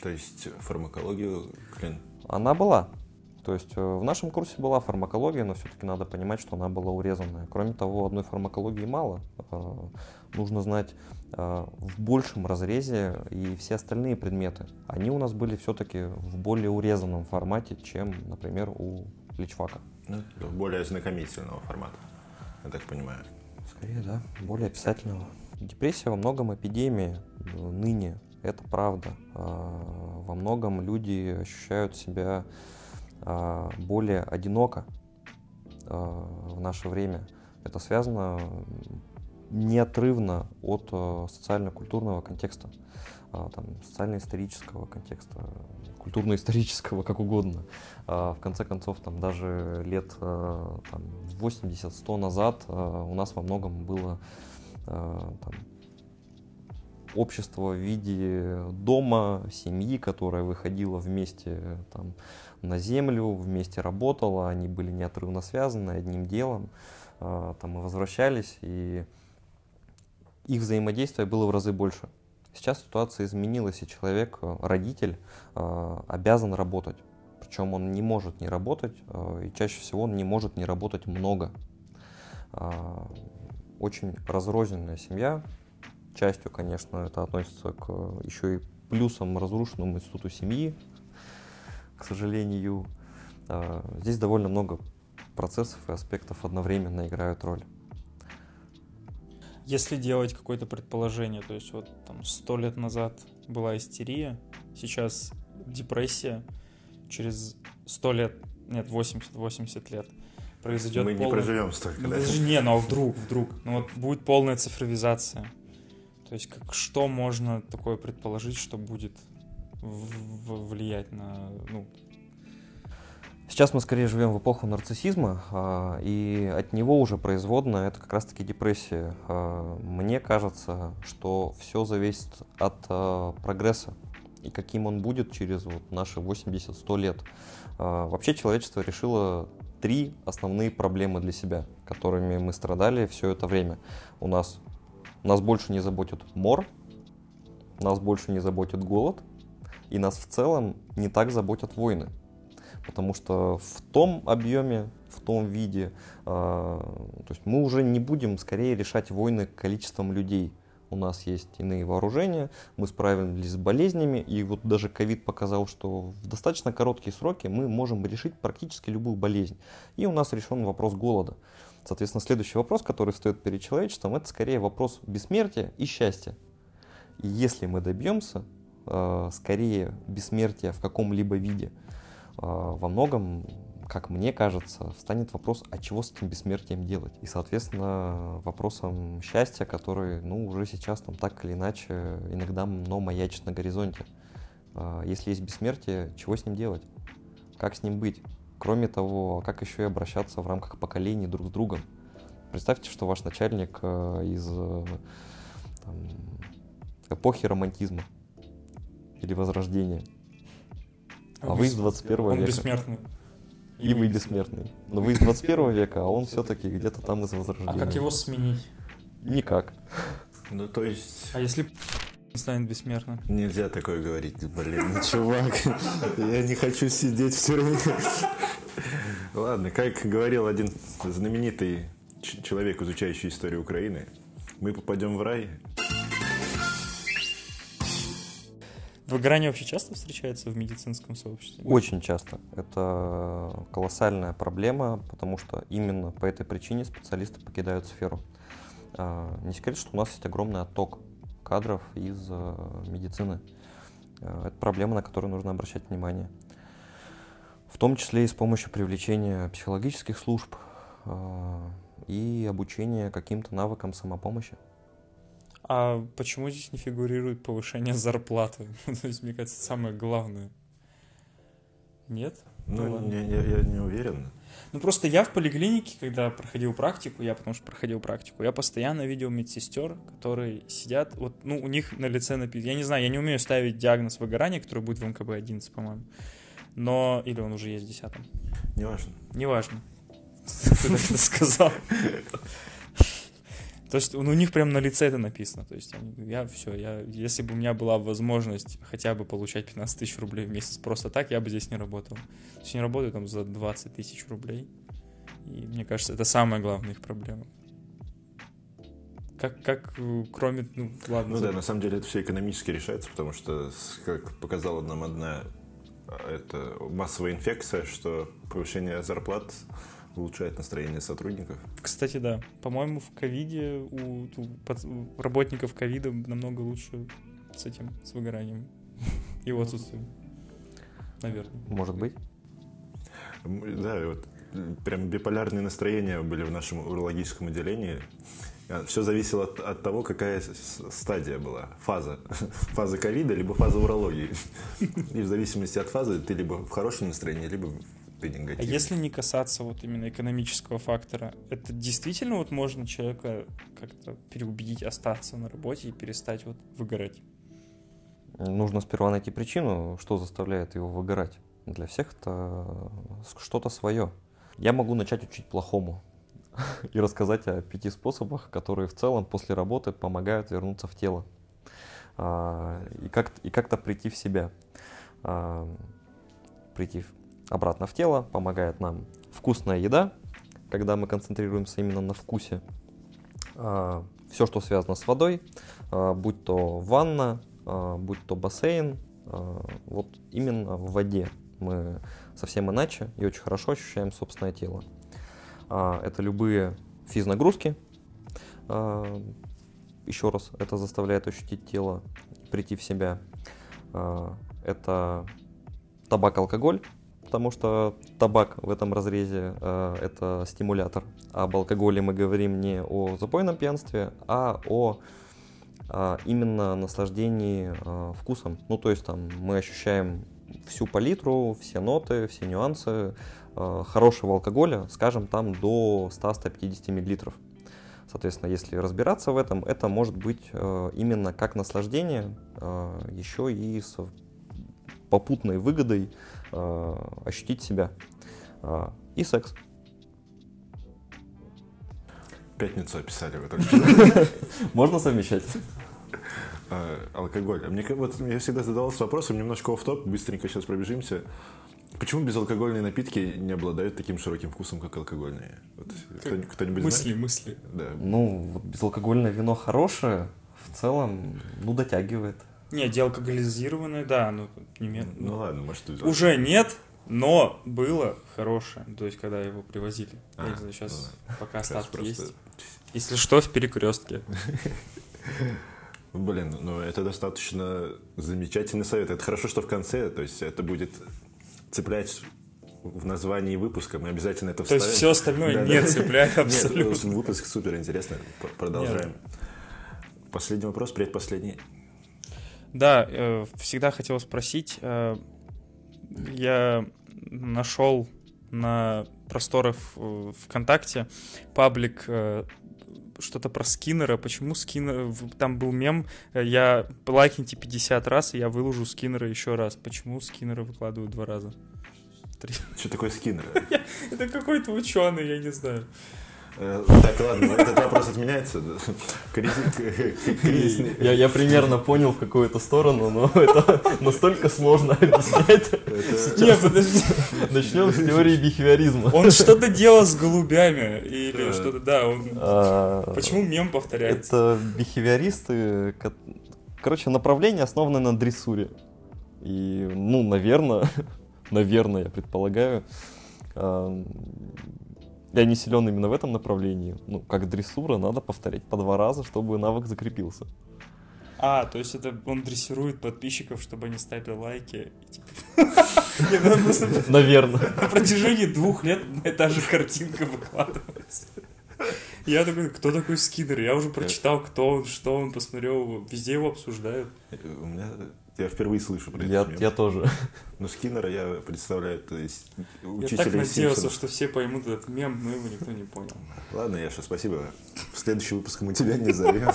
То есть фармакологию клин
она была. То есть э, в нашем курсе была фармакология, но все-таки надо понимать, что она была урезанная. Кроме того, одной фармакологии мало. Э, нужно знать э, в большем разрезе и все остальные предметы. Они у нас были все-таки в более урезанном формате, чем, например, у Личфака.
Ну, более знакомительного формата, я так понимаю.
Скорее, да, более описательного. Депрессия во многом эпидемия ныне это правда. А, во многом люди ощущают себя а, более одиноко а, в наше время. Это связано неотрывно от социально-культурного контекста, там, социально-исторического контекста, культурно-исторического, как угодно. В конце концов, там, даже лет э, там, 80-100 назад у нас во многом было там, общество в виде дома, семьи, которая выходила вместе там, на землю, вместе работала, они были неотрывно связаны одним делом, э, там мы возвращались, и их взаимодействие было в разы больше. Сейчас ситуация изменилась, и человек, э, родитель, э, обязан работать. Причем он не может не работать, и чаще всего он не может не работать много. Очень разрозненная семья, частью, конечно, это относится к еще и плюсам разрушенному институту семьи, к сожалению. А, здесь довольно много процессов и аспектов одновременно играют роль.
Если делать какое-то предположение, то есть вот там сто лет назад была истерия, сейчас депрессия, через сто лет, нет, 80-80 лет произойдет
Мы полный... не проживем столько,
да? Не, ну а вдруг, вдруг, ну вот будет полная цифровизация. То есть как, что можно такое предположить, что будет влиять на... Ну...
Сейчас мы скорее живем в эпоху нарциссизма, а, и от него уже производно это как раз-таки депрессия. А, мне кажется, что все зависит от а, прогресса и каким он будет через вот наши 80-100 лет. Вообще человечество решило три основные проблемы для себя, которыми мы страдали все это время. У нас нас больше не заботит мор, нас больше не заботит голод, и нас в целом не так заботят войны. Потому что в том объеме, в том виде, э, то есть мы уже не будем скорее решать войны количеством людей. У нас есть иные вооружения, мы справились с болезнями, и вот даже ковид показал, что в достаточно короткие сроки мы можем решить практически любую болезнь. И у нас решен вопрос голода. Соответственно, следующий вопрос, который стоит перед человечеством, это скорее вопрос бессмертия и счастья. И если мы добьемся э, скорее бессмертия в каком-либо виде, э, во многом, как мне кажется, встанет вопрос, а чего с этим бессмертием делать? И, соответственно, вопросом счастья, который, ну, уже сейчас там так или иначе иногда, но маячит на горизонте. Э, если есть бессмертие, чего с ним делать? Как с ним быть? Кроме того, как еще и обращаться в рамках поколений друг с другом? Представьте, что ваш начальник э, из э, там, эпохи романтизма или возрождения, а вы из 21
он
века.
Он бессмертный.
И, и вы бессмертный. Но вы из 21 века, а он все-таки где-то там из возрождения.
А как его сменить?
Никак.
Ну, то есть...
А если станет бессмертным.
Нельзя такое говорить, блин, ну, чувак, я не хочу сидеть в тюрьме. Ладно, как говорил один знаменитый человек, изучающий историю Украины, мы попадем в рай.
Выгорание вообще часто встречается в медицинском сообществе?
Очень часто. Это колоссальная проблема, потому что именно по этой причине специалисты покидают сферу. А, не секрет, что у нас есть огромный отток кадров из э, медицины. Э, это проблема, на которую нужно обращать внимание. В том числе и с помощью привлечения психологических служб э, и обучения каким-то навыкам самопомощи.
А почему здесь не фигурирует повышение зарплаты? То есть, мне кажется, самое главное. Нет?
Ну, ну я, я, я не уверен.
Ну просто я в поликлинике, когда проходил практику, я потому что проходил практику, я постоянно видел медсестер, которые сидят, вот, ну, у них на лице написано, я не знаю, я не умею ставить диагноз выгорания, который будет в МКБ-11, по-моему, но, или он уже есть в 10
Неважно.
Неважно. Ты так это сказал. То есть ну, у них прям на лице это написано. То есть я все, я, если бы у меня была возможность хотя бы получать 15 тысяч рублей в месяц просто так, я бы здесь не работал. То есть не работаю там за 20 тысяч рублей. И мне кажется, это самая главная их проблема. Как, как кроме, ну, ладно.
Ну за... да, на самом деле это все экономически решается, потому что, как показала нам одна это массовая инфекция, что повышение зарплат улучшает настроение сотрудников.
Кстати, да. По-моему, в ковиде у, у работников ковида намного лучше с этим, с выгоранием. Его отсутствием. Наверное.
Может быть.
Да, вот прям биполярные настроения были в нашем урологическом отделении. Все зависело от, от того, какая стадия была, фаза. Фаза ковида, либо фаза урологии. И в зависимости от фазы ты либо в хорошем настроении, либо ты негативный.
А если не касаться вот именно экономического фактора, это действительно вот можно человека как-то переубедить остаться на работе и перестать вот выгорать?
Нужно сперва найти причину, что заставляет его выгорать. Для всех это что-то свое. Я могу начать учить плохому и рассказать о пяти способах, которые в целом после работы помогают вернуться в тело а, и как-то, и как-то прийти в себя. А, прийти обратно в тело помогает нам вкусная еда, когда мы концентрируемся именно на вкусе. А, Все, что связано с водой, будь то ванна, будь то бассейн, вот именно в воде мы совсем иначе и очень хорошо ощущаем собственное тело. А, это любые физнагрузки. А, еще раз, это заставляет ощутить тело, прийти в себя. А, это табак, алкоголь, потому что табак в этом разрезе это стимулятор. Об алкоголе мы говорим не о запойном пьянстве, а о именно наслаждении вкусом. Ну, то есть там мы ощущаем всю палитру, все ноты, все нюансы хорошего алкоголя, скажем, там до 100-150 мл. Соответственно, если разбираться в этом, это может быть э, именно как наслаждение, э, еще и с попутной выгодой ощутить себя. И секс.
Пятницу описали вы только
Можно совмещать?
э, алкоголь. Мне, вот, я всегда задавался вопросом, немножко оф топ быстренько сейчас пробежимся. Почему безалкогольные напитки не обладают таким широким вкусом, как алкогольные? Вот, кто, кто-нибудь
мысли,
знает?
мысли.
Да. Ну, вот безалкогольное вино хорошее, в целом, ну, дотягивает.
Не, деалкоголизированное, да, ну, не
Ну, ну ладно, может, ты
Уже нет, но было хорошее, то есть, когда его привозили.
А,
Я не знаю, сейчас
ну
пока
Сейчас
остатки
просто-
есть. Если что, в перекрестке.
Блин, ну это достаточно замечательный совет. Это хорошо, что в конце, то есть это будет цеплять в названии выпуска. Мы обязательно это
То
вставим.
есть все остальное
Да,
не
да.
цепляет
Нет,
абсолютно.
выпуск супер интересно. П- Продолжаем. Последний вопрос, предпоследний.
Да, э, всегда хотел спросить. э, Я нашел на просторах в- ВКонтакте паблик э, что-то про Скиннера. Почему Скиннер... Там был мем, э, я лайкните 50 раз, и я выложу Скиннера еще раз. Почему Скиннера выкладывают два раза?
Что такое скиннер?
Это какой-то ученый, я не знаю.
Э, Так, ладно, этот вопрос отменяется. Кризи- Кризисный.
Я, я примерно понял в какую-то сторону, но это настолько сложно объяснять.
Это-
подожди.
Начнем с теории бихевиоризма.
Он что-то делал с голубями или что-то, да. Он...
А,
Почему мем повторяется?
Это бихевиористы, ко- короче, направление основано на дрессуре. И, ну, наверное, наверное, я предполагаю, я не силен именно в этом направлении. Ну, как дрессура, надо повторять по два раза, чтобы навык закрепился.
А, то есть это он дрессирует подписчиков, чтобы они ставили лайки. типа-
Наверное.
На протяжении двух лет одна и та же картинка выкладывается. Я такой, кто такой Скиннер? Я уже прочитал, кто он, что он, посмотрел, везде его обсуждают.
У меня... Я впервые слышу про
Я, я тоже.
Но Скиннера я представляю, то есть
Я так
учителя
надеялся,
Симпсонов.
что все поймут этот мем, но его никто не понял.
Ладно, Яша, спасибо. В следующий выпуск мы тебя не зовем.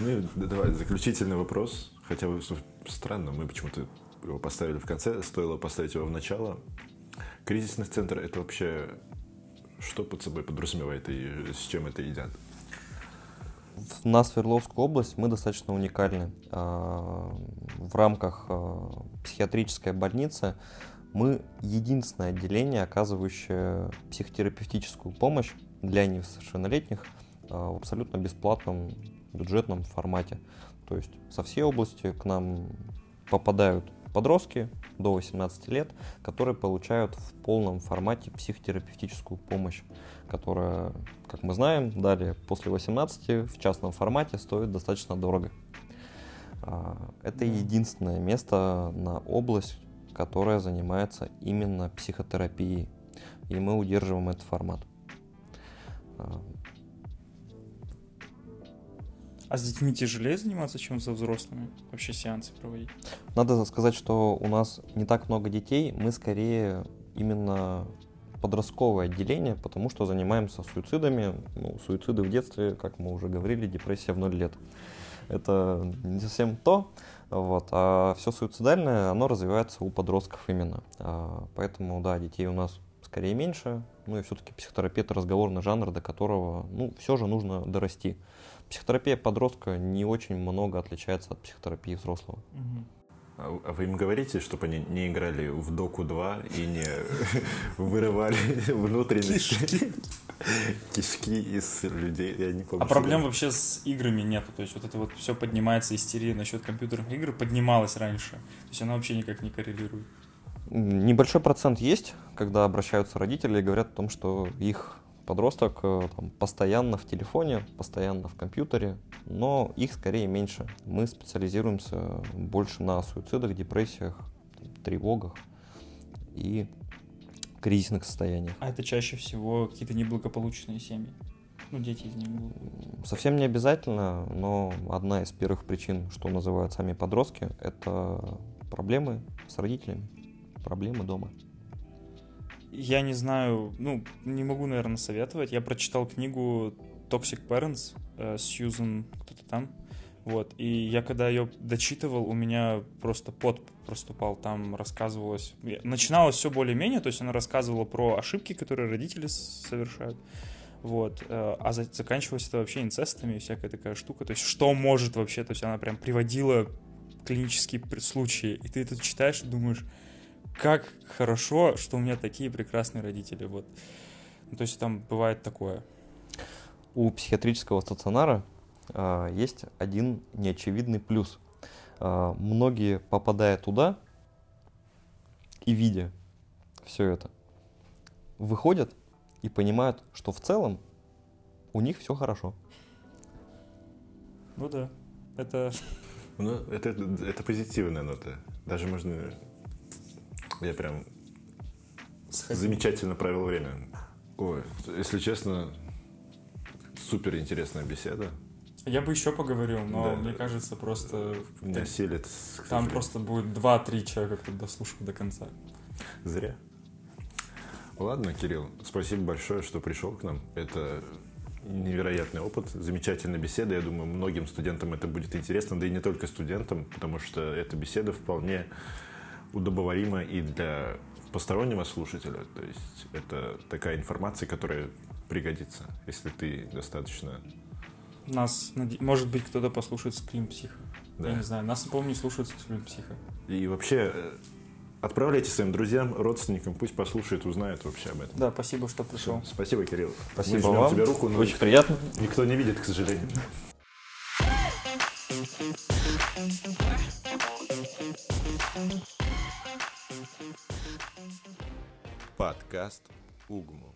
Ну, и давай, заключительный вопрос. Хотя бы странно, мы почему-то его поставили в конце, стоило поставить его в начало. Кризисный центр – это вообще что под собой подразумевает и с чем это едят?
В на Свердловскую область мы достаточно уникальны. А, В рамках а, психиатрической больницы мы единственное отделение, оказывающее психотерапевтическую помощь для несовершеннолетних а, в абсолютно бесплатном бюджетном формате. То есть со всей области к нам попадают подростки до 18 лет, которые получают в полном формате психотерапевтическую помощь, которая, как мы знаем, далее после 18 в частном формате стоит достаточно дорого. А, Это единственное место на область, которая занимается именно психотерапией. И мы удерживаем этот формат. А,
А с детьми тяжелее заниматься, чем со взрослыми? Вообще сеансы проводить?
Надо сказать, что у нас не так много детей, мы скорее именно подростковое отделение, потому что занимаемся суицидами. Ну, суициды в детстве, как мы уже говорили, депрессия в 0 лет. Это не совсем то, вот, а все суицидальное, оно развивается у подростков именно. А, поэтому, да, детей у нас скорее меньше, ну и все-таки психотерапия это разговорный жанр, до которого, ну, все же нужно дорасти. Психотерапия подростка не очень много отличается от психотерапии взрослого.
Мгм.
А а вы им говорите, чтобы они не играли в Доку 2 и не вырывали внутренности кишки из людей? Я не помню.
А проблем вообще с играми нету. То есть вот это вот все поднимается, истерия насчет компьютерных игр поднималась раньше. То есть она вообще никак не коррелирует.
Небольшой процент есть, когда обращаются родители и говорят о том, что их подросток э, там, постоянно в телефоне, постоянно в компьютере, но их скорее меньше. Мы специализируемся больше на суицидах, депрессиях, тревогах и кризисных состояниях.
А это чаще всего какие-то неблагополучные семьи. Ну, дети из них будут.
Совсем не обязательно, но одна из первых причин, что называют сами подростки, это проблемы с родителями, проблемы дома.
Я не знаю, ну, не могу, наверное, советовать. Я прочитал книгу Toxic Parents э, Сьюзен кто-то там. Вот, и я когда ее дочитывал, у меня просто пот проступал, там рассказывалось... Начиналось все более-менее, то есть она рассказывала про ошибки, которые родители совершают, вот, э, а за- заканчивалось это вообще инцестами и всякая такая штука, то есть что может вообще, то есть она прям приводила клинические случаи, и ты это читаешь и думаешь, как хорошо, что у меня такие прекрасные родители, вот. Ну, то есть там бывает такое.
У психиатрического стационара а, есть один неочевидный плюс. А, многие, попадая туда и видя все это, выходят и понимают, что в целом у них все хорошо.
Ну да, это...
Ну, это, это позитивная нота. Даже можно... Я прям замечательно провел время. Ой, если честно, супер интересная беседа.
Я бы еще поговорил, но
Да.
мне кажется, просто...
Меня селит. к
Там просто будет 2-3 человека, кто дослушал до конца.
Зря. Ладно, Кирилл, спасибо большое, что пришел к нам. Это невероятный опыт, замечательная беседа. Я думаю, многим студентам это будет интересно, да и не только студентам, потому что эта беседа вполне удобоварима и для постороннего слушателя. То есть это такая информация, которая пригодится, если ты достаточно...
Нас, может быть, кто-то послушает с Клим Психа.
Да.
Я не знаю, нас, помню, слушают с Клим Психа.
И вообще э, отправляйте своим друзьям, родственникам, пусть послушают, узнают вообще об этом.
Да, спасибо, что пришел.
Спасибо, Кирилл.
Спасибо
Мы
вам.
тебе руку, но
Очень приятно.
никто не видит, к сожалению.
Подкаст Угму.